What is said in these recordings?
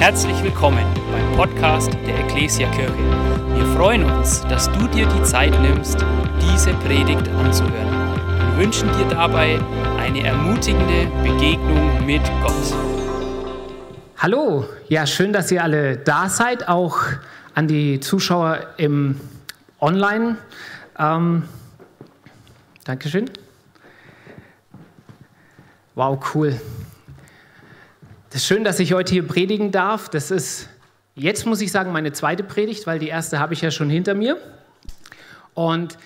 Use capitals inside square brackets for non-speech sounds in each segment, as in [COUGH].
Herzlich willkommen beim Podcast der Ecclesia Kirche. Wir freuen uns, dass du dir die Zeit nimmst, diese Predigt anzuhören und wünschen dir dabei eine ermutigende Begegnung mit Gott. Hallo, ja, schön, dass ihr alle da seid, auch an die Zuschauer im Online. Ähm, Dankeschön. Wow, cool. Das ist schön, dass ich heute hier predigen darf. Das ist jetzt, muss ich sagen, meine zweite Predigt, weil die erste habe ich ja schon hinter mir. Und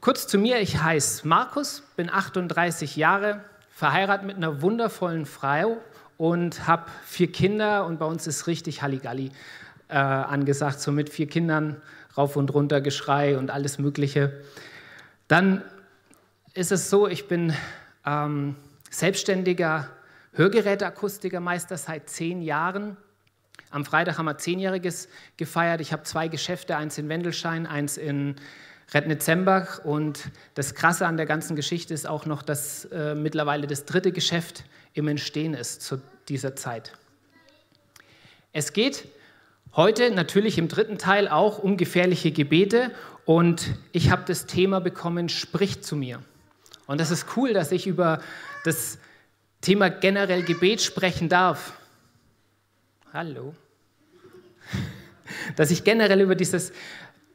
kurz zu mir, ich heiße Markus, bin 38 Jahre, verheiratet mit einer wundervollen Frau und habe vier Kinder und bei uns ist richtig Halligalli äh, angesagt, so mit vier Kindern rauf und runter Geschrei und alles Mögliche. Dann ist es so, ich bin ähm, selbstständiger Hörgeräteakustikermeister seit zehn Jahren. Am Freitag haben wir Zehnjähriges gefeiert. Ich habe zwei Geschäfte, eins in Wendelschein, eins in Rednitzembach. Und das Krasse an der ganzen Geschichte ist auch noch, dass äh, mittlerweile das dritte Geschäft im Entstehen ist zu dieser Zeit. Es geht heute natürlich im dritten Teil auch um gefährliche Gebete. Und ich habe das Thema bekommen, sprich zu mir. Und das ist cool, dass ich über das Thema generell Gebet sprechen darf. Hallo. [LAUGHS] Dass ich generell über dieses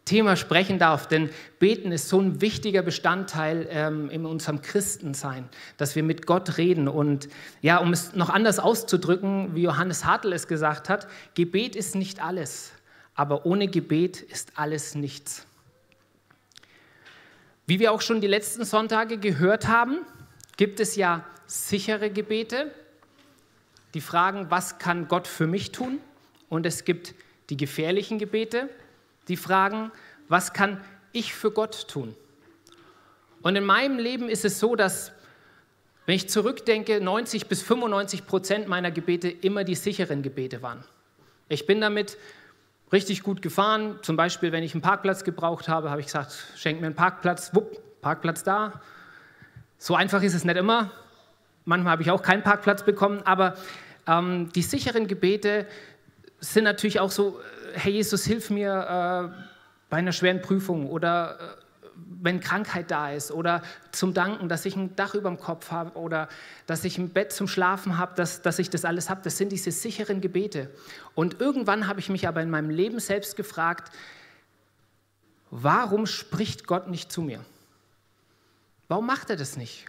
Thema sprechen darf, denn Beten ist so ein wichtiger Bestandteil ähm, in unserem Christensein, dass wir mit Gott reden. Und ja, um es noch anders auszudrücken, wie Johannes Hartl es gesagt hat, Gebet ist nicht alles, aber ohne Gebet ist alles nichts. Wie wir auch schon die letzten Sonntage gehört haben, gibt es ja sichere Gebete, die fragen, was kann Gott für mich tun? Und es gibt die gefährlichen Gebete, die fragen, was kann ich für Gott tun? Und in meinem Leben ist es so, dass, wenn ich zurückdenke, 90 bis 95 Prozent meiner Gebete immer die sicheren Gebete waren. Ich bin damit richtig gut gefahren. Zum Beispiel, wenn ich einen Parkplatz gebraucht habe, habe ich gesagt, schenk mir einen Parkplatz, wupp, Parkplatz da. So einfach ist es nicht immer. Manchmal habe ich auch keinen Parkplatz bekommen, aber ähm, die sicheren Gebete sind natürlich auch so, äh, Herr Jesus, hilf mir äh, bei einer schweren Prüfung oder äh, wenn Krankheit da ist oder zum Danken, dass ich ein Dach über dem Kopf habe oder dass ich ein Bett zum Schlafen habe, dass, dass ich das alles habe. Das sind diese sicheren Gebete. Und irgendwann habe ich mich aber in meinem Leben selbst gefragt, warum spricht Gott nicht zu mir? Warum macht er das nicht?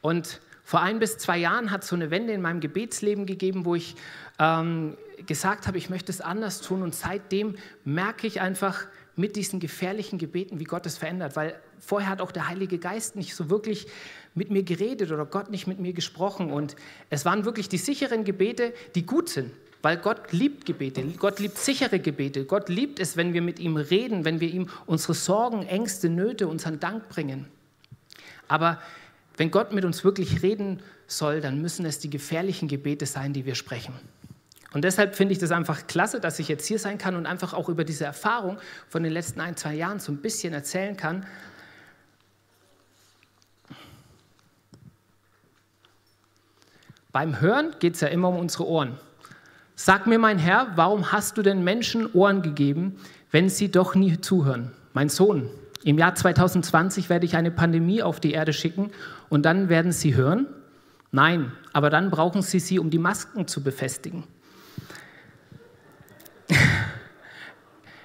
Und vor ein bis zwei Jahren hat es so eine Wende in meinem Gebetsleben gegeben, wo ich ähm, gesagt habe, ich möchte es anders tun. Und seitdem merke ich einfach mit diesen gefährlichen Gebeten, wie Gott es verändert. Weil vorher hat auch der Heilige Geist nicht so wirklich mit mir geredet oder Gott nicht mit mir gesprochen. Und es waren wirklich die sicheren Gebete, die gut sind. Weil Gott liebt Gebete, Gott liebt sichere Gebete. Gott liebt es, wenn wir mit ihm reden, wenn wir ihm unsere Sorgen, Ängste, Nöte, unseren Dank bringen. Aber wenn Gott mit uns wirklich reden soll, dann müssen es die gefährlichen Gebete sein, die wir sprechen. Und deshalb finde ich das einfach klasse, dass ich jetzt hier sein kann und einfach auch über diese Erfahrung von den letzten ein, zwei Jahren so ein bisschen erzählen kann. Beim Hören geht es ja immer um unsere Ohren. Sag mir, mein Herr, warum hast du den Menschen Ohren gegeben, wenn sie doch nie zuhören? Mein Sohn, im Jahr 2020 werde ich eine Pandemie auf die Erde schicken und dann werden Sie hören? Nein, aber dann brauchen Sie sie, um die Masken zu befestigen.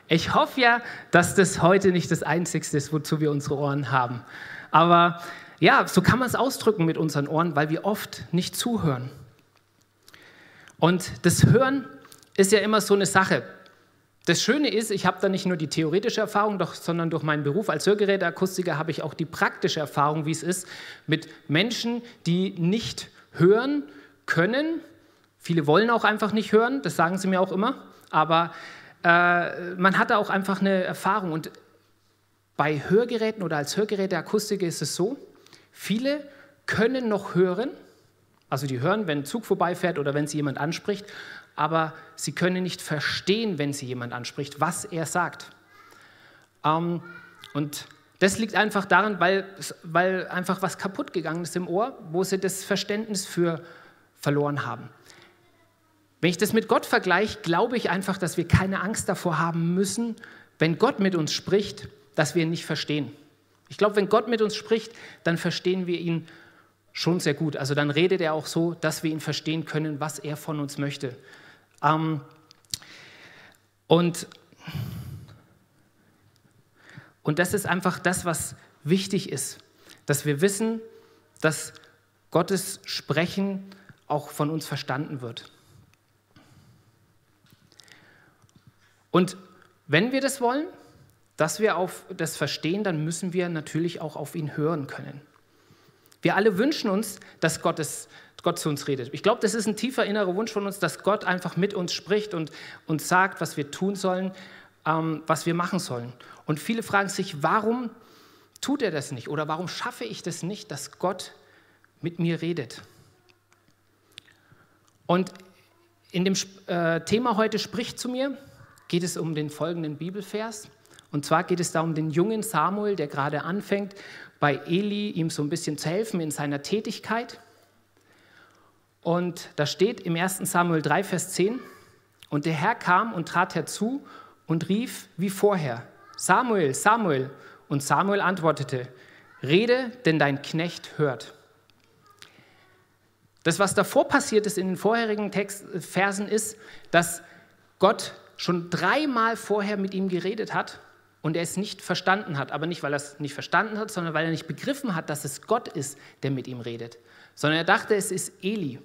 Ich hoffe ja, dass das heute nicht das Einzige ist, wozu wir unsere Ohren haben. Aber ja, so kann man es ausdrücken mit unseren Ohren, weil wir oft nicht zuhören. Und das Hören ist ja immer so eine Sache. Das Schöne ist, ich habe da nicht nur die theoretische Erfahrung, doch, sondern durch meinen Beruf als Hörgeräteakustiker habe ich auch die praktische Erfahrung, wie es ist, mit Menschen, die nicht hören können. Viele wollen auch einfach nicht hören, das sagen sie mir auch immer, aber äh, man hat da auch einfach eine Erfahrung. Und bei Hörgeräten oder als Hörgeräteakustiker ist es so, viele können noch hören, also die hören, wenn ein Zug vorbeifährt oder wenn sie jemand anspricht, aber sie können nicht verstehen, wenn sie jemand anspricht, was er sagt. Ähm, und das liegt einfach daran, weil, weil einfach was kaputt gegangen ist im Ohr, wo sie das Verständnis für verloren haben. Wenn ich das mit Gott vergleiche, glaube ich einfach, dass wir keine Angst davor haben müssen, wenn Gott mit uns spricht, dass wir ihn nicht verstehen. Ich glaube, wenn Gott mit uns spricht, dann verstehen wir ihn schon sehr gut. Also dann redet er auch so, dass wir ihn verstehen können, was er von uns möchte. Ähm, und, und das ist einfach das, was wichtig ist, dass wir wissen, dass Gottes Sprechen auch von uns verstanden wird. Und wenn wir das wollen, dass wir auf das verstehen, dann müssen wir natürlich auch auf ihn hören können. Wir alle wünschen uns, dass Gottes, Gott zu uns redet. Ich glaube, das ist ein tiefer innerer Wunsch von uns, dass Gott einfach mit uns spricht und uns sagt, was wir tun sollen, ähm, was wir machen sollen. Und viele fragen sich, warum tut er das nicht? Oder warum schaffe ich das nicht, dass Gott mit mir redet? Und in dem äh, Thema heute spricht zu mir, geht es um den folgenden Bibelvers. Und zwar geht es da um den jungen Samuel, der gerade anfängt, bei Eli ihm so ein bisschen zu helfen in seiner Tätigkeit. Und da steht im 1. Samuel 3, Vers 10, und der Herr kam und trat herzu und rief wie vorher, Samuel, Samuel. Und Samuel antwortete, rede, denn dein Knecht hört. Das, was davor passiert ist in den vorherigen Text, Versen, ist, dass Gott schon dreimal vorher mit ihm geredet hat und er es nicht verstanden hat. Aber nicht, weil er es nicht verstanden hat, sondern weil er nicht begriffen hat, dass es Gott ist, der mit ihm redet. Sondern er dachte, es ist Eli.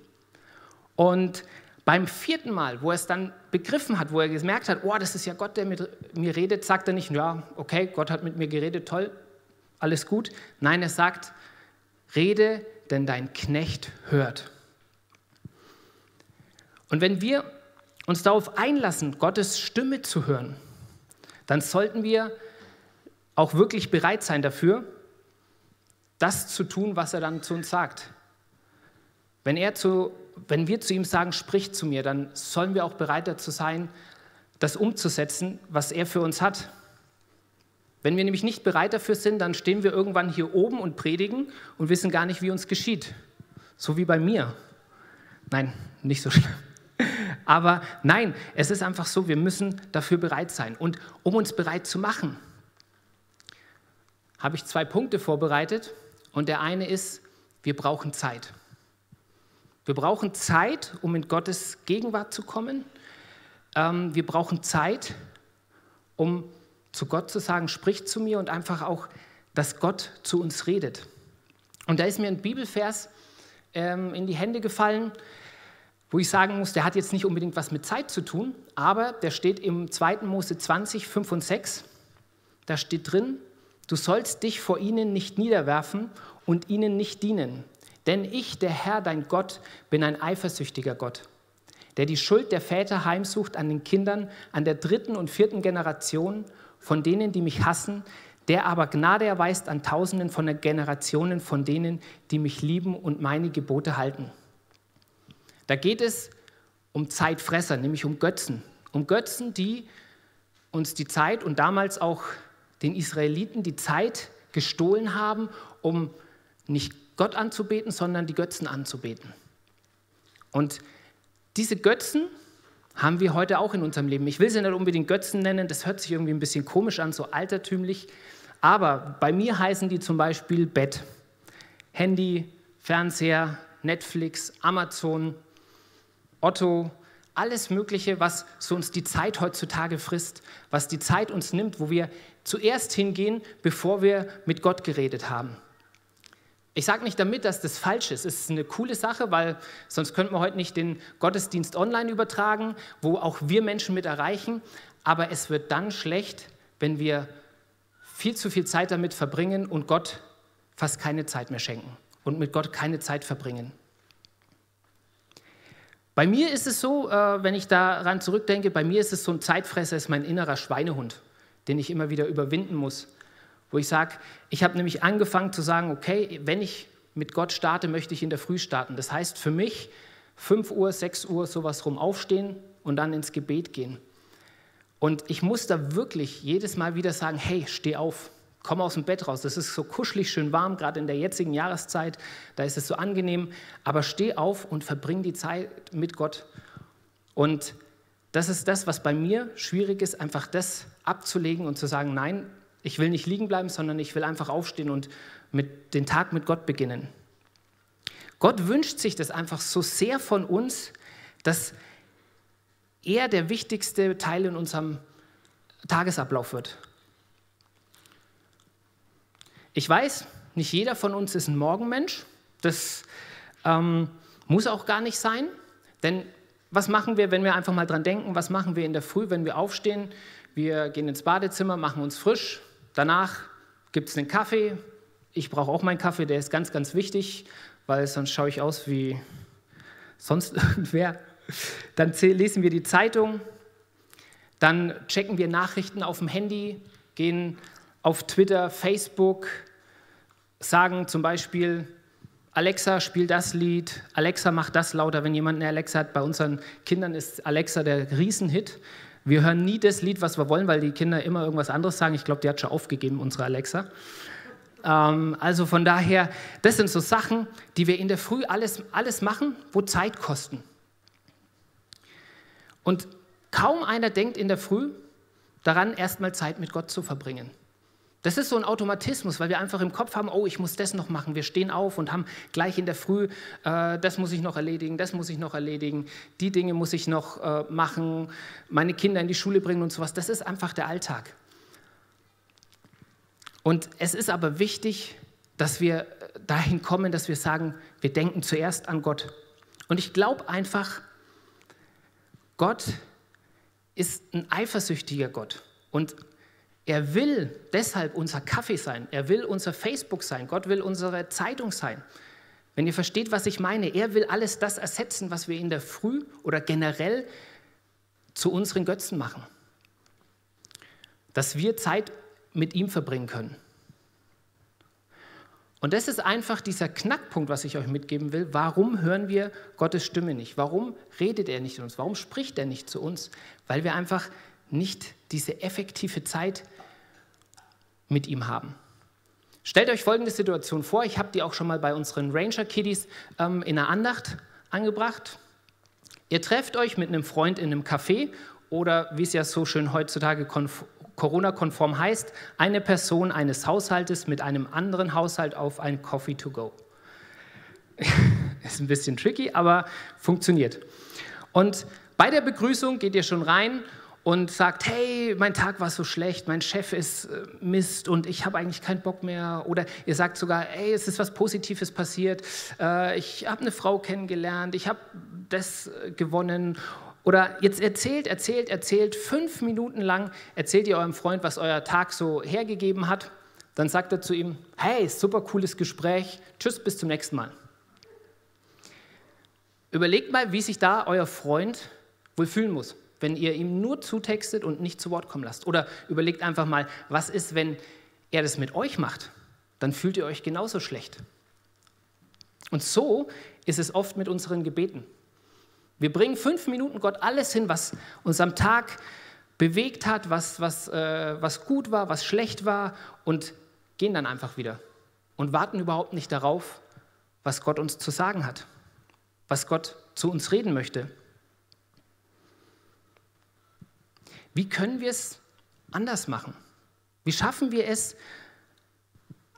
Und beim vierten Mal, wo er es dann begriffen hat, wo er gemerkt hat, oh, das ist ja Gott, der mit mir redet, sagt er nicht, ja, okay, Gott hat mit mir geredet, toll, alles gut. Nein, er sagt, rede, denn dein Knecht hört. Und wenn wir uns darauf einlassen, Gottes Stimme zu hören, dann sollten wir auch wirklich bereit sein dafür, das zu tun, was er dann zu uns sagt. Wenn, er zu, wenn wir zu ihm sagen, sprich zu mir, dann sollen wir auch bereit dazu sein, das umzusetzen, was er für uns hat. Wenn wir nämlich nicht bereit dafür sind, dann stehen wir irgendwann hier oben und predigen und wissen gar nicht, wie uns geschieht. So wie bei mir. Nein, nicht so schlimm. [LAUGHS] Aber nein, es ist einfach so, wir müssen dafür bereit sein. Und um uns bereit zu machen, habe ich zwei Punkte vorbereitet. Und der eine ist, wir brauchen Zeit. Wir brauchen Zeit, um in Gottes Gegenwart zu kommen. Ähm, wir brauchen Zeit, um zu Gott zu sagen, sprich zu mir und einfach auch, dass Gott zu uns redet. Und da ist mir ein Bibelvers ähm, in die Hände gefallen, wo ich sagen muss, der hat jetzt nicht unbedingt was mit Zeit zu tun, aber der steht im 2. Mose 20, 5 und 6. Da steht drin, du sollst dich vor ihnen nicht niederwerfen und ihnen nicht dienen. Denn ich, der Herr, dein Gott, bin ein eifersüchtiger Gott, der die Schuld der Väter heimsucht an den Kindern, an der dritten und vierten Generation von denen, die mich hassen, der aber Gnade erweist an Tausenden von Generationen von denen, die mich lieben und meine Gebote halten. Da geht es um Zeitfresser, nämlich um Götzen. Um Götzen, die uns die Zeit und damals auch den Israeliten die Zeit gestohlen haben, um nicht Gott anzubeten, sondern die Götzen anzubeten. Und diese Götzen haben wir heute auch in unserem Leben. Ich will sie nicht unbedingt Götzen nennen, das hört sich irgendwie ein bisschen komisch an, so altertümlich. Aber bei mir heißen die zum Beispiel Bett, Handy, Fernseher, Netflix, Amazon, Otto, alles Mögliche, was so uns die Zeit heutzutage frisst, was die Zeit uns nimmt, wo wir zuerst hingehen, bevor wir mit Gott geredet haben. Ich sage nicht damit, dass das falsch ist. Es ist eine coole Sache, weil sonst könnten wir heute nicht den Gottesdienst online übertragen, wo auch wir Menschen mit erreichen. Aber es wird dann schlecht, wenn wir viel zu viel Zeit damit verbringen und Gott fast keine Zeit mehr schenken und mit Gott keine Zeit verbringen. Bei mir ist es so, äh, wenn ich daran zurückdenke, bei mir ist es so ein Zeitfresser, ist mein innerer Schweinehund, den ich immer wieder überwinden muss. Wo ich sage, ich habe nämlich angefangen zu sagen, okay, wenn ich mit Gott starte, möchte ich in der Früh starten. Das heißt für mich 5 Uhr, 6 Uhr sowas rum aufstehen und dann ins Gebet gehen. Und ich muss da wirklich jedes Mal wieder sagen, hey, steh auf, komm aus dem Bett raus. Das ist so kuschelig, schön warm, gerade in der jetzigen Jahreszeit. Da ist es so angenehm. Aber steh auf und verbring die Zeit mit Gott. Und das ist das, was bei mir schwierig ist, einfach das abzulegen und zu sagen, nein, ich will nicht liegen bleiben, sondern ich will einfach aufstehen und mit, den Tag mit Gott beginnen. Gott wünscht sich das einfach so sehr von uns, dass er der wichtigste Teil in unserem Tagesablauf wird. Ich weiß, nicht jeder von uns ist ein Morgenmensch. Das ähm, muss auch gar nicht sein. Denn was machen wir, wenn wir einfach mal dran denken? Was machen wir in der Früh, wenn wir aufstehen? Wir gehen ins Badezimmer, machen uns frisch. Danach gibt es einen Kaffee. Ich brauche auch meinen Kaffee, der ist ganz, ganz wichtig, weil sonst schaue ich aus wie sonst [LAUGHS] irgendwer. Dann lesen wir die Zeitung, dann checken wir Nachrichten auf dem Handy, gehen auf Twitter, Facebook, sagen zum Beispiel, Alexa, spiel das Lied, Alexa, mach das lauter. Wenn jemand eine Alexa hat, bei unseren Kindern ist Alexa der Riesenhit. Wir hören nie das Lied, was wir wollen, weil die Kinder immer irgendwas anderes sagen. Ich glaube, die hat schon aufgegeben, unsere Alexa. Ähm, also von daher, das sind so Sachen, die wir in der Früh alles, alles machen, wo Zeit kosten. Und kaum einer denkt in der Früh daran, erstmal Zeit mit Gott zu verbringen. Das ist so ein Automatismus, weil wir einfach im Kopf haben, oh, ich muss das noch machen. Wir stehen auf und haben gleich in der Früh, äh, das muss ich noch erledigen, das muss ich noch erledigen, die Dinge muss ich noch äh, machen, meine Kinder in die Schule bringen und sowas. Das ist einfach der Alltag. Und es ist aber wichtig, dass wir dahin kommen, dass wir sagen, wir denken zuerst an Gott. Und ich glaube einfach, Gott ist ein eifersüchtiger Gott. Und er will deshalb unser Kaffee sein. Er will unser Facebook sein. Gott will unsere Zeitung sein. Wenn ihr versteht, was ich meine, er will alles das ersetzen, was wir in der Früh oder generell zu unseren Götzen machen. Dass wir Zeit mit ihm verbringen können. Und das ist einfach dieser Knackpunkt, was ich euch mitgeben will. Warum hören wir Gottes Stimme nicht? Warum redet er nicht in uns? Warum spricht er nicht zu uns? Weil wir einfach nicht diese effektive Zeit mit ihm haben. Stellt euch folgende Situation vor, ich habe die auch schon mal bei unseren Ranger Kiddies ähm, in der Andacht angebracht. Ihr trefft euch mit einem Freund in einem Café oder wie es ja so schön heutzutage Corona-konform heißt, eine Person eines Haushaltes mit einem anderen Haushalt auf ein Coffee to go. [LAUGHS] Ist ein bisschen tricky, aber funktioniert. Und bei der Begrüßung geht ihr schon rein und sagt, hey, mein Tag war so schlecht, mein Chef ist äh, Mist und ich habe eigentlich keinen Bock mehr. Oder ihr sagt sogar, hey, es ist was Positives passiert, äh, ich habe eine Frau kennengelernt, ich habe das äh, gewonnen. Oder jetzt erzählt, erzählt, erzählt, fünf Minuten lang erzählt ihr eurem Freund, was euer Tag so hergegeben hat. Dann sagt er zu ihm, hey, super cooles Gespräch, tschüss, bis zum nächsten Mal. Überlegt mal, wie sich da euer Freund wohl fühlen muss wenn ihr ihm nur zutextet und nicht zu Wort kommen lasst. Oder überlegt einfach mal, was ist, wenn er das mit euch macht? Dann fühlt ihr euch genauso schlecht. Und so ist es oft mit unseren Gebeten. Wir bringen fünf Minuten Gott alles hin, was uns am Tag bewegt hat, was, was, äh, was gut war, was schlecht war und gehen dann einfach wieder und warten überhaupt nicht darauf, was Gott uns zu sagen hat, was Gott zu uns reden möchte. Wie können wir es anders machen? Wie schaffen wir es,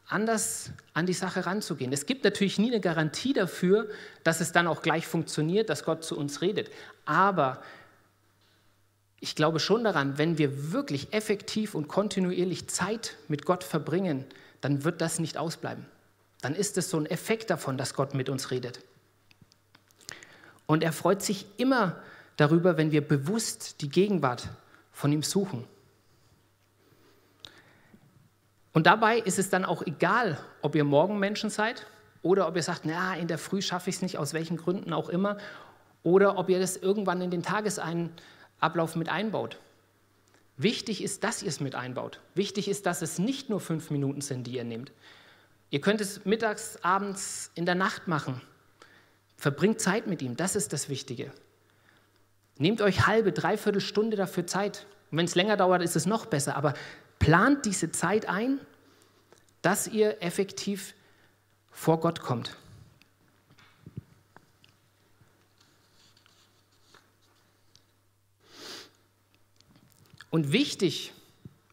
anders an die Sache ranzugehen? Es gibt natürlich nie eine Garantie dafür, dass es dann auch gleich funktioniert, dass Gott zu uns redet. Aber ich glaube schon daran, wenn wir wirklich effektiv und kontinuierlich Zeit mit Gott verbringen, dann wird das nicht ausbleiben. Dann ist es so ein Effekt davon, dass Gott mit uns redet. Und er freut sich immer darüber, wenn wir bewusst die Gegenwart von ihm suchen. Und dabei ist es dann auch egal, ob ihr Morgenmenschen seid oder ob ihr sagt, na, in der Früh schaffe ich es nicht, aus welchen Gründen auch immer, oder ob ihr das irgendwann in den Tagesablauf mit einbaut. Wichtig ist, dass ihr es mit einbaut. Wichtig ist, dass es nicht nur fünf Minuten sind, die ihr nehmt. Ihr könnt es mittags, abends, in der Nacht machen. Verbringt Zeit mit ihm, das ist das Wichtige. Nehmt euch halbe, dreiviertel Stunde dafür Zeit. Wenn es länger dauert, ist es noch besser. Aber plant diese Zeit ein, dass ihr effektiv vor Gott kommt. Und wichtig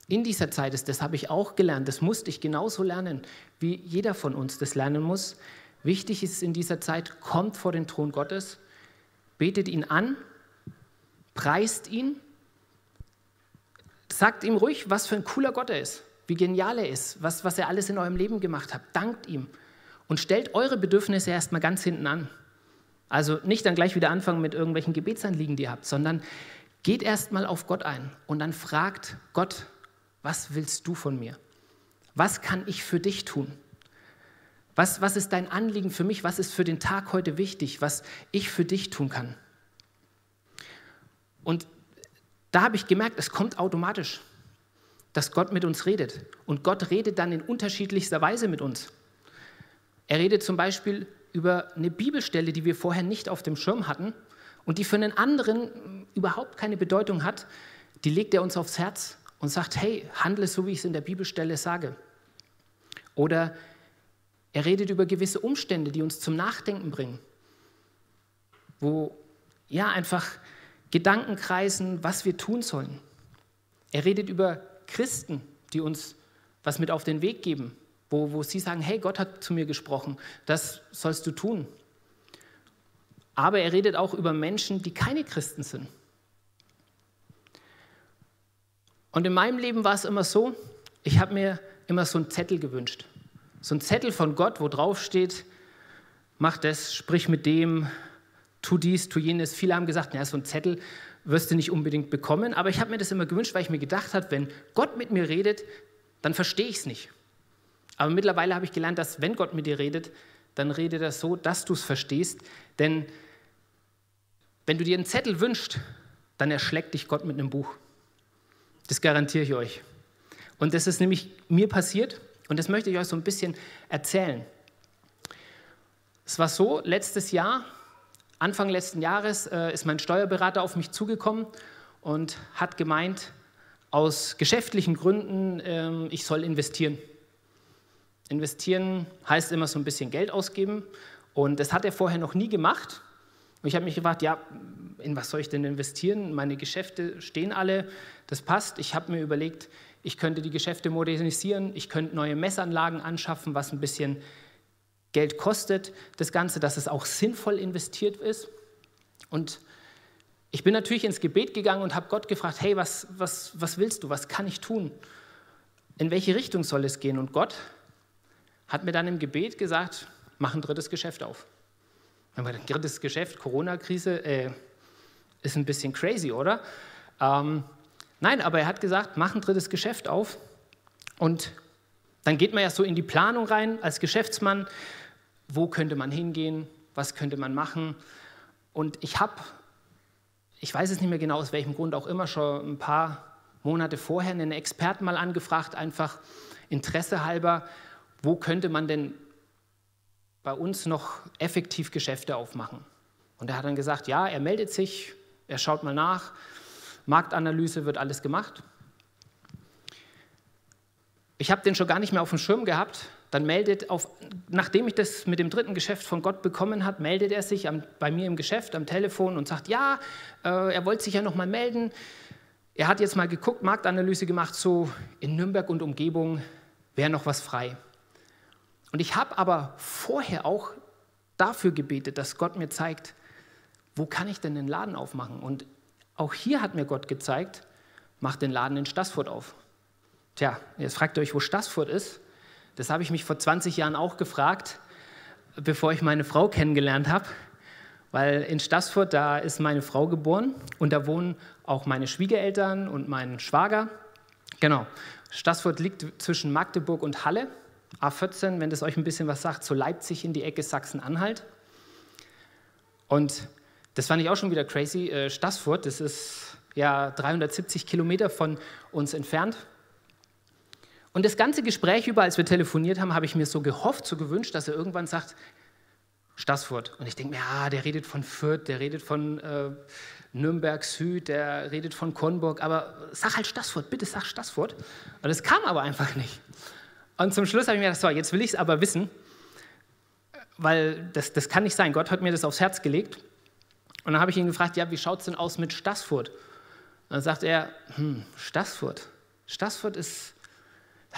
in dieser Zeit ist, das habe ich auch gelernt, das musste ich genauso lernen, wie jeder von uns das lernen muss. Wichtig ist in dieser Zeit, kommt vor den Thron Gottes, betet ihn an, preist ihn, sagt ihm ruhig, was für ein cooler Gott er ist, wie genial er ist, was, was er alles in eurem Leben gemacht hat. Dankt ihm und stellt eure Bedürfnisse erstmal ganz hinten an. Also nicht dann gleich wieder anfangen mit irgendwelchen Gebetsanliegen, die ihr habt, sondern geht erstmal auf Gott ein und dann fragt Gott, was willst du von mir? Was kann ich für dich tun? Was, was ist dein Anliegen für mich? Was ist für den Tag heute wichtig, was ich für dich tun kann? Und da habe ich gemerkt, es kommt automatisch, dass Gott mit uns redet. Und Gott redet dann in unterschiedlichster Weise mit uns. Er redet zum Beispiel über eine Bibelstelle, die wir vorher nicht auf dem Schirm hatten und die für einen anderen überhaupt keine Bedeutung hat. Die legt er uns aufs Herz und sagt, hey, handle so, wie ich es in der Bibelstelle sage. Oder er redet über gewisse Umstände, die uns zum Nachdenken bringen, wo ja einfach Gedanken kreisen, was wir tun sollen. Er redet über Christen, die uns was mit auf den Weg geben, wo, wo sie sagen, hey, Gott hat zu mir gesprochen, das sollst du tun. Aber er redet auch über Menschen, die keine Christen sind. Und in meinem Leben war es immer so, ich habe mir immer so einen Zettel gewünscht. So einen Zettel von Gott, wo drauf steht, mach das, sprich mit dem, tu dies, tu jenes. Viele haben gesagt, naja, so einen Zettel wirst du nicht unbedingt bekommen. Aber ich habe mir das immer gewünscht, weil ich mir gedacht habe, wenn Gott mit mir redet, dann verstehe ich es nicht. Aber mittlerweile habe ich gelernt, dass wenn Gott mit dir redet, dann redet er so, dass du es verstehst. Denn wenn du dir einen Zettel wünschst, dann erschlägt dich Gott mit einem Buch. Das garantiere ich euch. Und das ist nämlich mir passiert und das möchte ich euch so ein bisschen erzählen. Es war so, letztes Jahr, Anfang letzten Jahres, äh, ist mein Steuerberater auf mich zugekommen und hat gemeint, aus geschäftlichen Gründen, äh, ich soll investieren. Investieren heißt immer so ein bisschen Geld ausgeben und das hat er vorher noch nie gemacht. Und ich habe mich gefragt, ja, in was soll ich denn investieren? Meine Geschäfte stehen alle, das passt. Ich habe mir überlegt, ich könnte die Geschäfte modernisieren, ich könnte neue Messanlagen anschaffen, was ein bisschen Geld kostet, das Ganze, dass es auch sinnvoll investiert ist. Und ich bin natürlich ins Gebet gegangen und habe Gott gefragt, hey, was, was, was willst du, was kann ich tun? In welche Richtung soll es gehen? Und Gott hat mir dann im Gebet gesagt, mach ein drittes Geschäft auf. Ein drittes Geschäft, Corona-Krise, äh, ist ein bisschen crazy, oder? Ähm, nein, aber er hat gesagt, mach ein drittes Geschäft auf. Und dann geht man ja so in die Planung rein als Geschäftsmann. Wo könnte man hingehen? Was könnte man machen? Und ich habe, ich weiß es nicht mehr genau aus welchem Grund auch immer, schon ein paar Monate vorher einen Experten mal angefragt, einfach Interesse halber, wo könnte man denn bei uns noch effektiv Geschäfte aufmachen? Und er hat dann gesagt, ja, er meldet sich, er schaut mal nach, Marktanalyse wird alles gemacht. Ich habe den schon gar nicht mehr auf dem Schirm gehabt. Dann meldet, auf, nachdem ich das mit dem dritten Geschäft von Gott bekommen habe, meldet er sich am, bei mir im Geschäft am Telefon und sagt, ja, äh, er wollte sich ja noch mal melden. Er hat jetzt mal geguckt, Marktanalyse gemacht, so in Nürnberg und Umgebung wäre noch was frei. Und ich habe aber vorher auch dafür gebetet, dass Gott mir zeigt, wo kann ich denn den Laden aufmachen? Und auch hier hat mir Gott gezeigt, mach den Laden in Stassfurt auf. Tja, jetzt fragt ihr euch, wo Stassfurt ist. Das habe ich mich vor 20 Jahren auch gefragt, bevor ich meine Frau kennengelernt habe. Weil in Stassfurt, da ist meine Frau geboren und da wohnen auch meine Schwiegereltern und mein Schwager. Genau, Stassfurt liegt zwischen Magdeburg und Halle. A14, wenn das euch ein bisschen was sagt, so Leipzig in die Ecke Sachsen-Anhalt. Und das fand ich auch schon wieder crazy. Äh, Stassfurt, das ist ja 370 Kilometer von uns entfernt. Und das ganze Gespräch über, als wir telefoniert haben, habe ich mir so gehofft, so gewünscht, dass er irgendwann sagt, Stassfurt. Und ich denke mir, ja, der redet von Fürth, der redet von äh, Nürnberg Süd, der redet von Kornburg, aber sag halt Stassfurt, bitte sag Stassfurt. Und das kam aber einfach nicht. Und zum Schluss habe ich mir gedacht, so, jetzt will ich es aber wissen, weil das, das kann nicht sein. Gott hat mir das aufs Herz gelegt. Und dann habe ich ihn gefragt, ja, wie schaut es denn aus mit Stassfurt? Und dann sagt er, hm, Stassfurt. Stassfurt ist,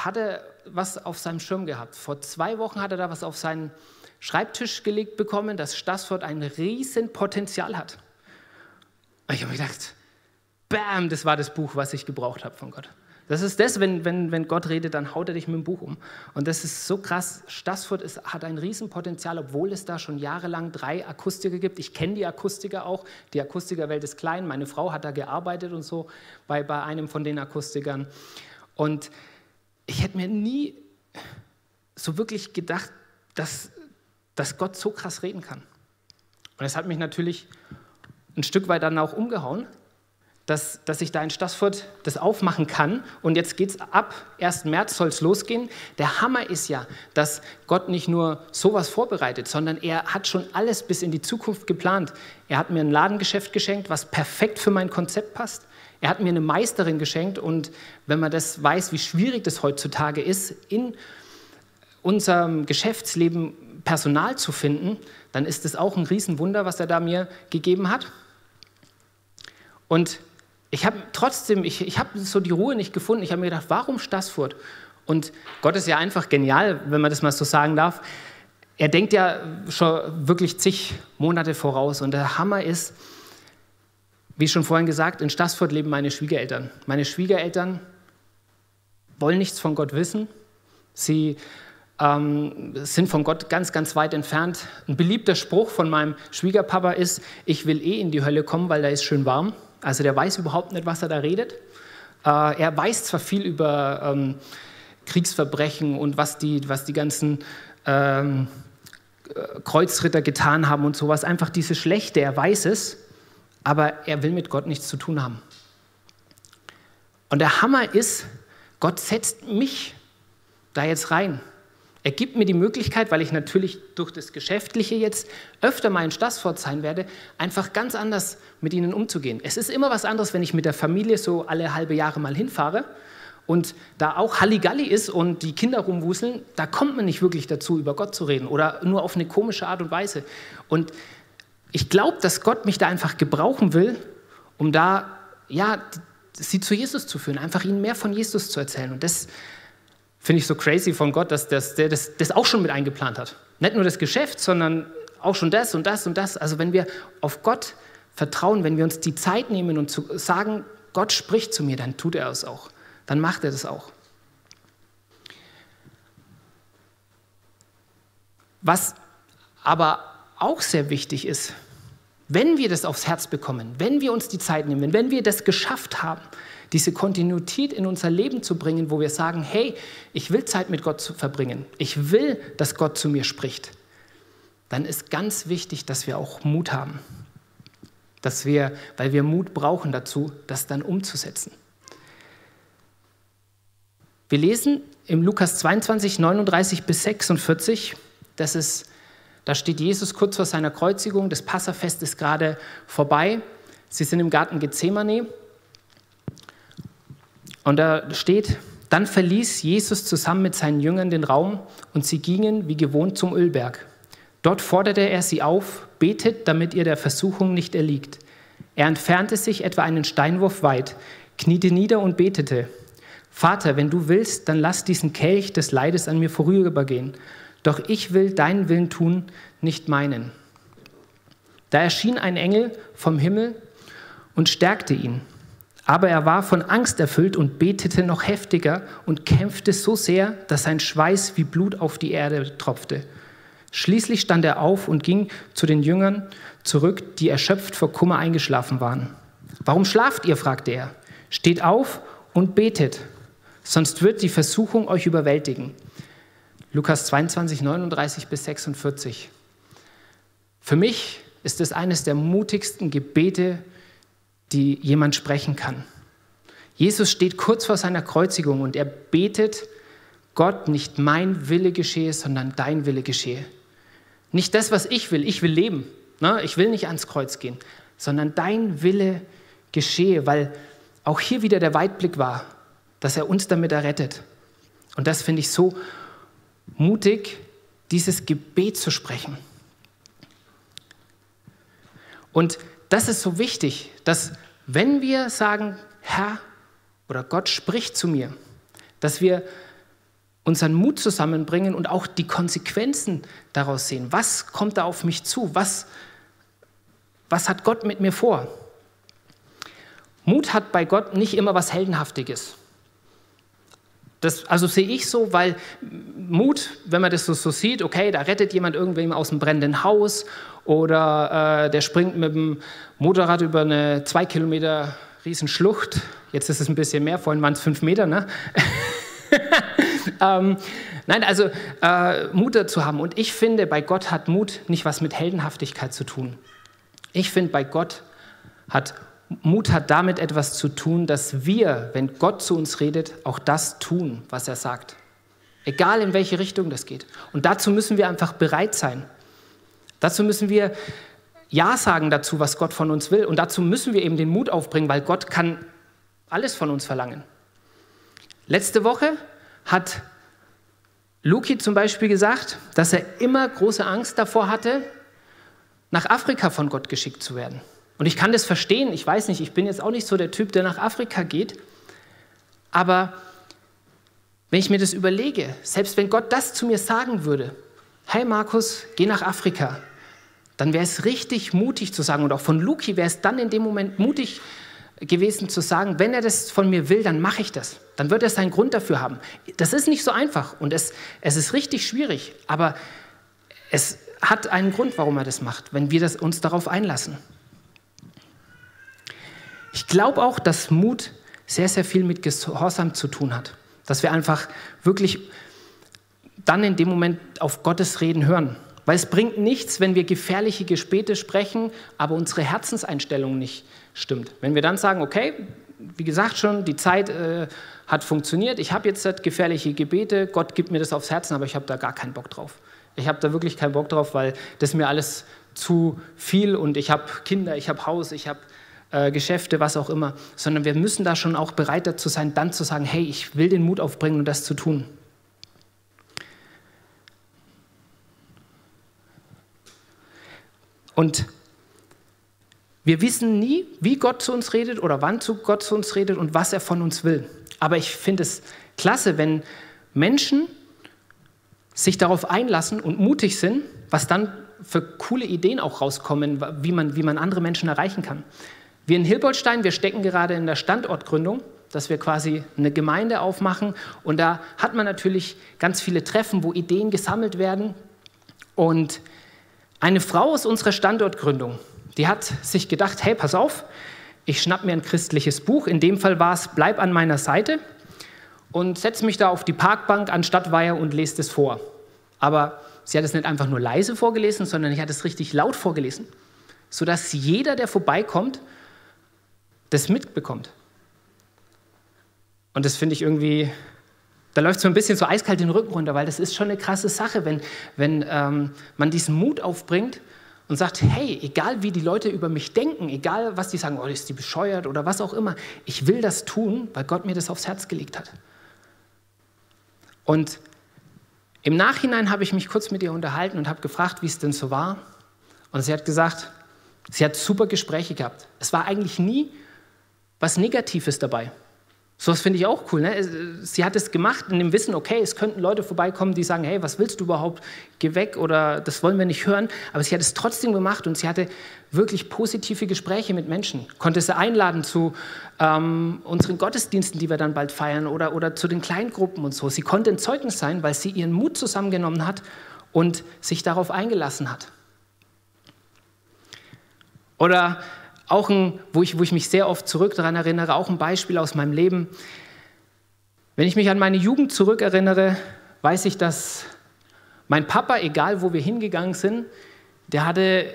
hat er was auf seinem Schirm gehabt. Vor zwei Wochen hat er da was auf seinen Schreibtisch gelegt bekommen, dass Stassfurt ein riesen Potenzial hat. Und ich habe mir gedacht, bam, das war das Buch, was ich gebraucht habe von Gott. Das ist das, wenn, wenn, wenn Gott redet, dann haut er dich mit dem Buch um. Und das ist so krass. Stassfurt ist, hat ein Riesenpotenzial, obwohl es da schon jahrelang drei Akustiker gibt. Ich kenne die Akustiker auch. Die Akustikerwelt ist klein. Meine Frau hat da gearbeitet und so bei, bei einem von den Akustikern. Und ich hätte mir nie so wirklich gedacht, dass, dass Gott so krass reden kann. Und das hat mich natürlich ein Stück weit dann auch umgehauen, dass, dass ich da in Stassfurt das aufmachen kann. Und jetzt geht es ab 1. März soll es losgehen. Der Hammer ist ja, dass Gott nicht nur sowas vorbereitet, sondern er hat schon alles bis in die Zukunft geplant. Er hat mir ein Ladengeschäft geschenkt, was perfekt für mein Konzept passt. Er hat mir eine Meisterin geschenkt und wenn man das weiß, wie schwierig das heutzutage ist, in unserem Geschäftsleben Personal zu finden, dann ist es auch ein Riesenwunder, was er da mir gegeben hat. Und ich habe trotzdem, ich, ich habe so die Ruhe nicht gefunden. Ich habe mir gedacht, warum Stassfurt? Und Gott ist ja einfach genial, wenn man das mal so sagen darf. Er denkt ja schon wirklich zig Monate voraus. Und der Hammer ist, wie schon vorhin gesagt, in Stassfurt leben meine Schwiegereltern. Meine Schwiegereltern wollen nichts von Gott wissen. Sie ähm, sind von Gott ganz, ganz weit entfernt. Ein beliebter Spruch von meinem Schwiegerpapa ist, ich will eh in die Hölle kommen, weil da ist schön warm. Also der weiß überhaupt nicht, was er da redet. Äh, er weiß zwar viel über ähm, Kriegsverbrechen und was die, was die ganzen ähm, Kreuzritter getan haben und sowas, einfach diese Schlechte, er weiß es, aber er will mit Gott nichts zu tun haben. Und der Hammer ist, Gott setzt mich da jetzt rein. Er gibt mir die Möglichkeit, weil ich natürlich durch das Geschäftliche jetzt öfter mal in Stassfurt sein werde, einfach ganz anders mit ihnen umzugehen. Es ist immer was anderes, wenn ich mit der Familie so alle halbe Jahre mal hinfahre und da auch Halligalli ist und die Kinder rumwuseln, da kommt man nicht wirklich dazu, über Gott zu reden oder nur auf eine komische Art und Weise. Und ich glaube, dass Gott mich da einfach gebrauchen will, um da, ja, sie zu Jesus zu führen, einfach ihnen mehr von Jesus zu erzählen. Und das Finde ich so crazy von Gott, dass, dass der das, das auch schon mit eingeplant hat. Nicht nur das Geschäft, sondern auch schon das und das und das. Also wenn wir auf Gott vertrauen, wenn wir uns die Zeit nehmen und zu sagen, Gott spricht zu mir, dann tut er es auch. Dann macht er das auch. Was aber auch sehr wichtig ist, wenn wir das aufs Herz bekommen, wenn wir uns die Zeit nehmen, wenn wir das geschafft haben, diese Kontinuität in unser Leben zu bringen, wo wir sagen, hey, ich will Zeit mit Gott verbringen, ich will, dass Gott zu mir spricht, dann ist ganz wichtig, dass wir auch Mut haben. Dass wir, weil wir Mut brauchen dazu, das dann umzusetzen. Wir lesen im Lukas 22, 39 bis 46, das ist, da steht Jesus kurz vor seiner Kreuzigung, das Passafest ist gerade vorbei. Sie sind im Garten Gethsemane und da steht, dann verließ Jesus zusammen mit seinen Jüngern den Raum und sie gingen wie gewohnt zum Ölberg. Dort forderte er sie auf, betet, damit ihr der Versuchung nicht erliegt. Er entfernte sich etwa einen Steinwurf weit, kniete nieder und betete. Vater, wenn du willst, dann lass diesen Kelch des Leides an mir vorübergehen. Doch ich will deinen Willen tun, nicht meinen. Da erschien ein Engel vom Himmel und stärkte ihn. Aber er war von Angst erfüllt und betete noch heftiger und kämpfte so sehr, dass sein Schweiß wie Blut auf die Erde tropfte. Schließlich stand er auf und ging zu den Jüngern zurück, die erschöpft vor Kummer eingeschlafen waren. Warum schlaft ihr? fragte er. Steht auf und betet, sonst wird die Versuchung euch überwältigen. Lukas 22, 39 bis 46. Für mich ist es eines der mutigsten Gebete, die jemand sprechen kann. Jesus steht kurz vor seiner Kreuzigung und er betet, Gott, nicht mein Wille geschehe, sondern dein Wille geschehe. Nicht das, was ich will, ich will leben, ne? ich will nicht ans Kreuz gehen, sondern dein Wille geschehe, weil auch hier wieder der Weitblick war, dass er uns damit errettet. Und das finde ich so mutig, dieses Gebet zu sprechen. Und das ist so wichtig, dass wenn wir sagen, Herr oder Gott spricht zu mir, dass wir unseren Mut zusammenbringen und auch die Konsequenzen daraus sehen. Was kommt da auf mich zu? Was, was hat Gott mit mir vor? Mut hat bei Gott nicht immer was Heldenhaftiges. Das, also sehe ich so, weil Mut, wenn man das so, so sieht, okay, da rettet jemand irgendwem aus dem brennenden Haus oder äh, der springt mit dem Motorrad über eine zwei Kilometer riesen Schlucht. Jetzt ist es ein bisschen mehr, vorhin waren es fünf Meter, ne? [LAUGHS] ähm, nein, also äh, Mut dazu haben. Und ich finde, bei Gott hat Mut nicht was mit Heldenhaftigkeit zu tun. Ich finde, bei Gott hat Mut hat damit etwas zu tun, dass wir, wenn Gott zu uns redet, auch das tun, was er sagt. Egal in welche Richtung das geht. Und dazu müssen wir einfach bereit sein. Dazu müssen wir Ja sagen dazu, was Gott von uns will. Und dazu müssen wir eben den Mut aufbringen, weil Gott kann alles von uns verlangen. Letzte Woche hat Luki zum Beispiel gesagt, dass er immer große Angst davor hatte, nach Afrika von Gott geschickt zu werden. Und ich kann das verstehen. Ich weiß nicht, ich bin jetzt auch nicht so der Typ, der nach Afrika geht. Aber wenn ich mir das überlege, selbst wenn Gott das zu mir sagen würde, hey Markus, geh nach Afrika, dann wäre es richtig mutig zu sagen, und auch von Luki wäre es dann in dem Moment mutig gewesen zu sagen, wenn er das von mir will, dann mache ich das. Dann wird er seinen Grund dafür haben. Das ist nicht so einfach und es, es ist richtig schwierig, aber es hat einen Grund, warum er das macht, wenn wir das, uns darauf einlassen. Ich glaube auch, dass Mut sehr, sehr viel mit Gehorsam zu tun hat. Dass wir einfach wirklich dann in dem Moment auf Gottes Reden hören. Weil es bringt nichts, wenn wir gefährliche Gespäte sprechen, aber unsere Herzenseinstellung nicht stimmt. Wenn wir dann sagen, okay, wie gesagt schon, die Zeit äh, hat funktioniert, ich habe jetzt halt gefährliche Gebete, Gott gibt mir das aufs Herzen, aber ich habe da gar keinen Bock drauf. Ich habe da wirklich keinen Bock drauf, weil das mir alles zu viel und ich habe Kinder, ich habe Haus, ich habe äh, Geschäfte, was auch immer, sondern wir müssen da schon auch bereit dazu sein, dann zu sagen, hey, ich will den Mut aufbringen und das zu tun. Und wir wissen nie, wie Gott zu uns redet oder wann Gott zu uns redet und was er von uns will. Aber ich finde es klasse, wenn Menschen sich darauf einlassen und mutig sind, was dann für coole Ideen auch rauskommen, wie man, wie man andere Menschen erreichen kann. Wir in Hilboldstein, wir stecken gerade in der Standortgründung, dass wir quasi eine Gemeinde aufmachen. Und da hat man natürlich ganz viele Treffen, wo Ideen gesammelt werden. Und eine Frau aus unserer Standortgründung, die hat sich gedacht, hey, pass auf, ich schnapp mir ein christliches Buch. In dem Fall war es Bleib an meiner Seite und setze mich da auf die Parkbank an Stadtweiher und lese das vor. Aber sie hat es nicht einfach nur leise vorgelesen, sondern ich hatte es richtig laut vorgelesen, sodass jeder, der vorbeikommt, das mitbekommt. Und das finde ich irgendwie, da läuft so ein bisschen so eiskalt den Rücken runter, weil das ist schon eine krasse Sache, wenn, wenn ähm, man diesen Mut aufbringt und sagt, hey, egal wie die Leute über mich denken, egal was die sagen, oh, ist die bescheuert oder was auch immer, ich will das tun, weil Gott mir das aufs Herz gelegt hat. Und im Nachhinein habe ich mich kurz mit ihr unterhalten und habe gefragt, wie es denn so war. Und sie hat gesagt, sie hat super Gespräche gehabt. Es war eigentlich nie was Negatives dabei. So was finde ich auch cool. Ne? Sie hat es gemacht in dem Wissen, okay, es könnten Leute vorbeikommen, die sagen, hey, was willst du überhaupt? Geh weg oder das wollen wir nicht hören. Aber sie hat es trotzdem gemacht und sie hatte wirklich positive Gespräche mit Menschen. Konnte sie einladen zu ähm, unseren Gottesdiensten, die wir dann bald feiern oder, oder zu den Kleingruppen und so. Sie konnte ein Zeugnis sein, weil sie ihren Mut zusammengenommen hat und sich darauf eingelassen hat. Oder auch ein, wo ich, wo ich mich sehr oft zurück daran erinnere, auch ein Beispiel aus meinem Leben. Wenn ich mich an meine Jugend zurückerinnere, weiß ich, dass mein Papa, egal wo wir hingegangen sind, der hatte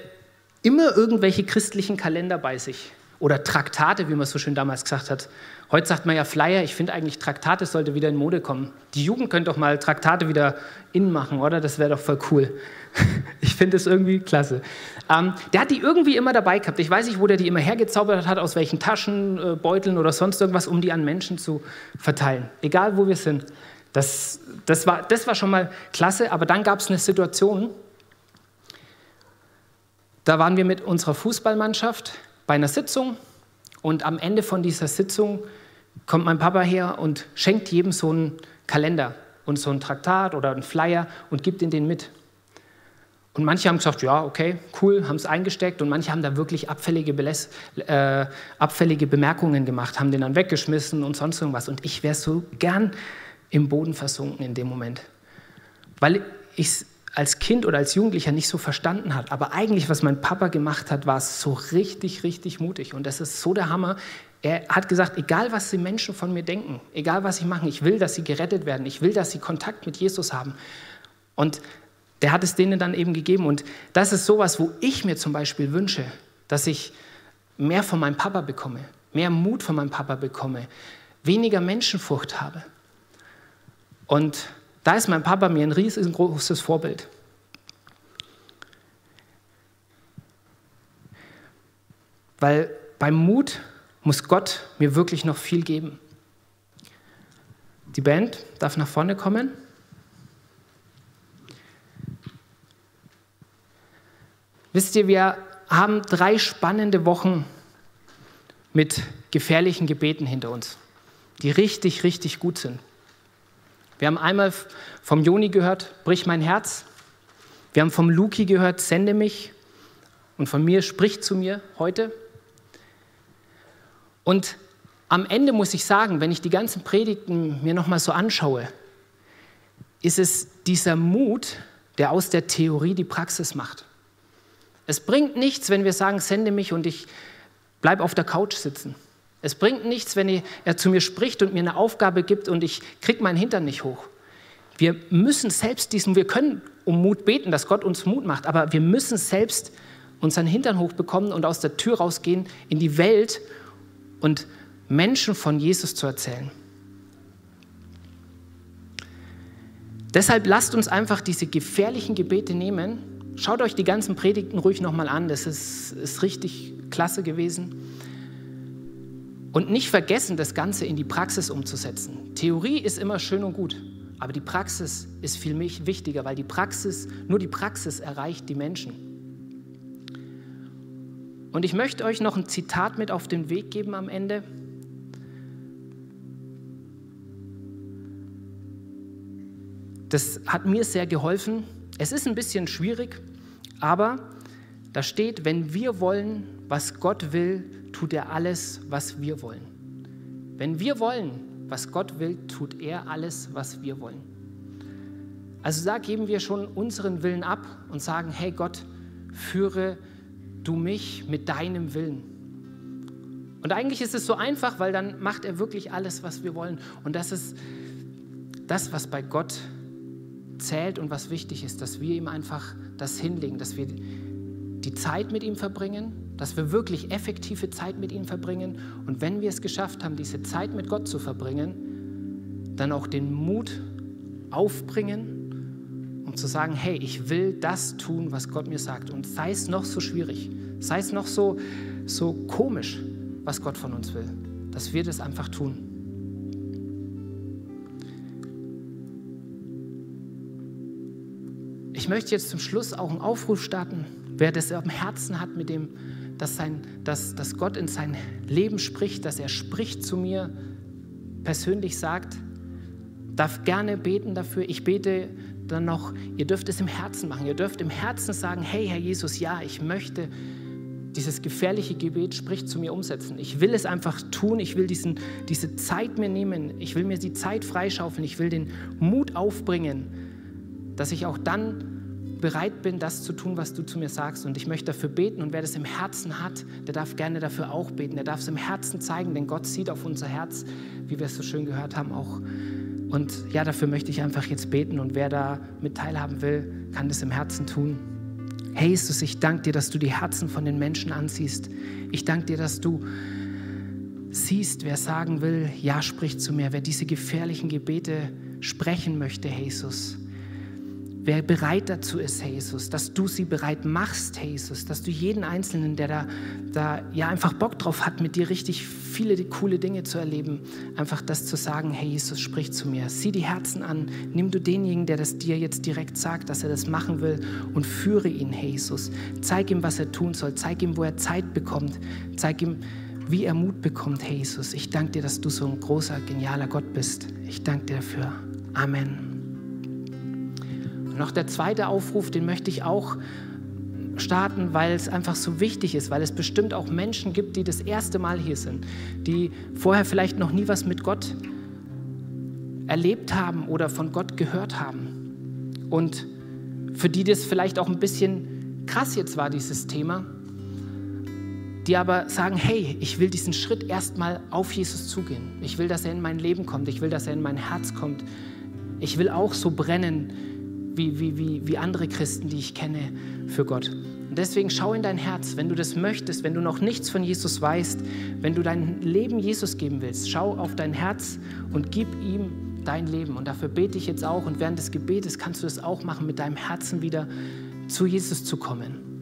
immer irgendwelche christlichen Kalender bei sich oder Traktate, wie man so schön damals gesagt hat. Heute sagt man ja Flyer, ich finde eigentlich Traktate sollte wieder in Mode kommen. Die Jugend könnte doch mal Traktate wieder in machen, oder? Das wäre doch voll cool. [LAUGHS] ich finde es irgendwie klasse. Ähm, der hat die irgendwie immer dabei gehabt. Ich weiß nicht, wo der die immer hergezaubert hat, aus welchen Taschen, äh, Beuteln oder sonst irgendwas, um die an Menschen zu verteilen. Egal, wo wir sind. Das, das, war, das war schon mal klasse, aber dann gab es eine Situation, da waren wir mit unserer Fußballmannschaft bei einer Sitzung Und am Ende von dieser Sitzung kommt mein Papa her und schenkt jedem so einen Kalender und so ein Traktat oder einen Flyer und gibt ihn den mit. Und manche haben gesagt, ja, okay, cool, haben es eingesteckt und manche haben da wirklich abfällige, Beläs äh, abfällige Bemerkungen gemacht, haben den dann weggeschmissen und sonst irgendwas. Und ich wäre so gern im Boden versunken in dem Moment, weil ich als Kind oder als Jugendlicher nicht so verstanden hat. Aber eigentlich, was mein Papa gemacht hat, war so richtig, richtig mutig. Und das ist so der Hammer. Er hat gesagt, egal was die Menschen von mir denken, egal was ich mache, ich will, dass sie gerettet werden, ich will, dass sie Kontakt mit Jesus haben. Und der hat es denen dann eben gegeben. Und das ist sowas, wo ich mir zum Beispiel wünsche, dass ich mehr von meinem Papa bekomme, mehr Mut von meinem Papa bekomme, weniger Menschenfurcht habe. Und da ist mein Papa mir ein riesengroßes Vorbild. Weil beim Mut muss Gott mir wirklich noch viel geben. Die Band darf nach vorne kommen. Wisst ihr, wir haben drei spannende Wochen mit gefährlichen Gebeten hinter uns, die richtig, richtig gut sind. Wir haben einmal vom Joni gehört, brich mein Herz. Wir haben vom Luki gehört, sende mich. Und von mir, sprich zu mir heute. Und am Ende muss ich sagen, wenn ich die ganzen Predigten mir nochmal so anschaue, ist es dieser Mut, der aus der Theorie die Praxis macht. Es bringt nichts, wenn wir sagen, sende mich und ich bleibe auf der Couch sitzen. Es bringt nichts, wenn er zu mir spricht und mir eine Aufgabe gibt und ich kriege meinen Hintern nicht hoch. Wir müssen selbst diesen, wir können um Mut beten, dass Gott uns Mut macht, aber wir müssen selbst unseren Hintern hochbekommen und aus der Tür rausgehen in die Welt und Menschen von Jesus zu erzählen. Deshalb lasst uns einfach diese gefährlichen Gebete nehmen. Schaut euch die ganzen Predigten ruhig nochmal an, das ist, ist richtig klasse gewesen. Und nicht vergessen, das Ganze in die Praxis umzusetzen. Theorie ist immer schön und gut, aber die Praxis ist viel wichtiger, weil die Praxis, nur die Praxis erreicht die Menschen. Und ich möchte euch noch ein Zitat mit auf den Weg geben am Ende. Das hat mir sehr geholfen. Es ist ein bisschen schwierig, aber da steht, wenn wir wollen, was Gott will, tut er alles, was wir wollen. Wenn wir wollen, was Gott will, tut er alles, was wir wollen. Also da geben wir schon unseren Willen ab und sagen, hey Gott, führe du mich mit deinem Willen. Und eigentlich ist es so einfach, weil dann macht er wirklich alles, was wir wollen. Und das ist das, was bei Gott zählt und was wichtig ist, dass wir ihm einfach das hinlegen, dass wir die Zeit mit ihm verbringen, dass wir wirklich effektive Zeit mit ihm verbringen. Und wenn wir es geschafft haben, diese Zeit mit Gott zu verbringen, dann auch den Mut aufbringen, um zu sagen, hey, ich will das tun, was Gott mir sagt. Und sei es noch so schwierig, sei es noch so, so komisch, was Gott von uns will, dass wir das einfach tun. Ich möchte jetzt zum Schluss auch einen Aufruf starten, wer das am Herzen hat, mit dem dass, sein, dass, dass Gott in sein Leben spricht, dass er spricht zu mir, persönlich sagt, darf gerne beten dafür. Ich bete dann noch, ihr dürft es im Herzen machen. Ihr dürft im Herzen sagen, hey Herr Jesus, ja, ich möchte dieses gefährliche Gebet, sprich zu mir umsetzen. Ich will es einfach tun, ich will diesen, diese Zeit mir nehmen, ich will mir die Zeit freischaufeln, ich will den Mut aufbringen, dass ich auch dann bereit bin, das zu tun, was du zu mir sagst. Und ich möchte dafür beten. Und wer das im Herzen hat, der darf gerne dafür auch beten. Der darf es im Herzen zeigen, denn Gott sieht auf unser Herz, wie wir es so schön gehört haben auch. Und ja, dafür möchte ich einfach jetzt beten. Und wer da mit teilhaben will, kann das im Herzen tun. Hey Jesus, ich danke dir, dass du die Herzen von den Menschen ansiehst. Ich danke dir, dass du siehst, wer sagen will, ja, sprich zu mir, wer diese gefährlichen Gebete sprechen möchte, Jesus. Wer bereit dazu ist, Jesus, dass du sie bereit machst, Jesus, dass du jeden Einzelnen, der da, da ja einfach Bock drauf hat, mit dir richtig viele coole Dinge zu erleben, einfach das zu sagen, hey Jesus, sprich zu mir, sieh die Herzen an, nimm du denjenigen, der das dir jetzt direkt sagt, dass er das machen will und führe ihn, Jesus. Zeig ihm, was er tun soll, zeig ihm, wo er Zeit bekommt, zeig ihm, wie er Mut bekommt, Herr Jesus. Ich danke dir, dass du so ein großer, genialer Gott bist. Ich danke dir dafür. Amen. Noch der zweite Aufruf, den möchte ich auch starten, weil es einfach so wichtig ist, weil es bestimmt auch Menschen gibt, die das erste Mal hier sind, die vorher vielleicht noch nie was mit Gott erlebt haben oder von Gott gehört haben. Und für die das vielleicht auch ein bisschen krass jetzt war, dieses Thema, die aber sagen, hey, ich will diesen Schritt erstmal auf Jesus zugehen. Ich will, dass er in mein Leben kommt. Ich will, dass er in mein Herz kommt. Ich will auch so brennen wie, wie, wie, wie andere Christen, die ich kenne, für Gott. Und deswegen schau in dein Herz, wenn du das möchtest, wenn du noch nichts von Jesus weißt, wenn du dein Leben Jesus geben willst, schau auf dein Herz und gib ihm dein Leben. Und dafür bete ich jetzt auch. Und während des Gebetes kannst du das auch machen, mit deinem Herzen wieder zu Jesus zu kommen.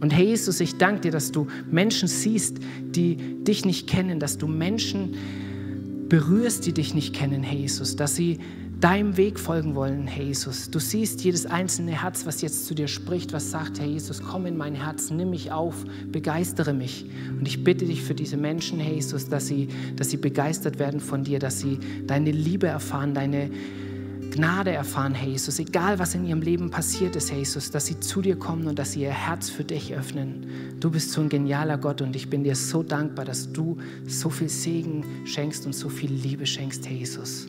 Und Herr Jesus, ich danke dir, dass du Menschen siehst, die dich nicht kennen, dass du Menschen berührst, die dich nicht kennen, Herr Jesus, dass sie deinem Weg folgen wollen, Herr Jesus. Du siehst jedes einzelne Herz, was jetzt zu dir spricht, was sagt, Herr Jesus, komm in mein Herz, nimm mich auf, begeistere mich. Und ich bitte dich für diese Menschen, Herr Jesus, dass sie, dass sie begeistert werden von dir, dass sie deine Liebe erfahren, deine Gnade erfahren, Herr Jesus, egal was in ihrem Leben passiert ist, Herr Jesus, dass sie zu dir kommen und dass sie ihr Herz für dich öffnen. Du bist so ein genialer Gott und ich bin dir so dankbar, dass du so viel Segen schenkst und so viel Liebe schenkst, Herr Jesus.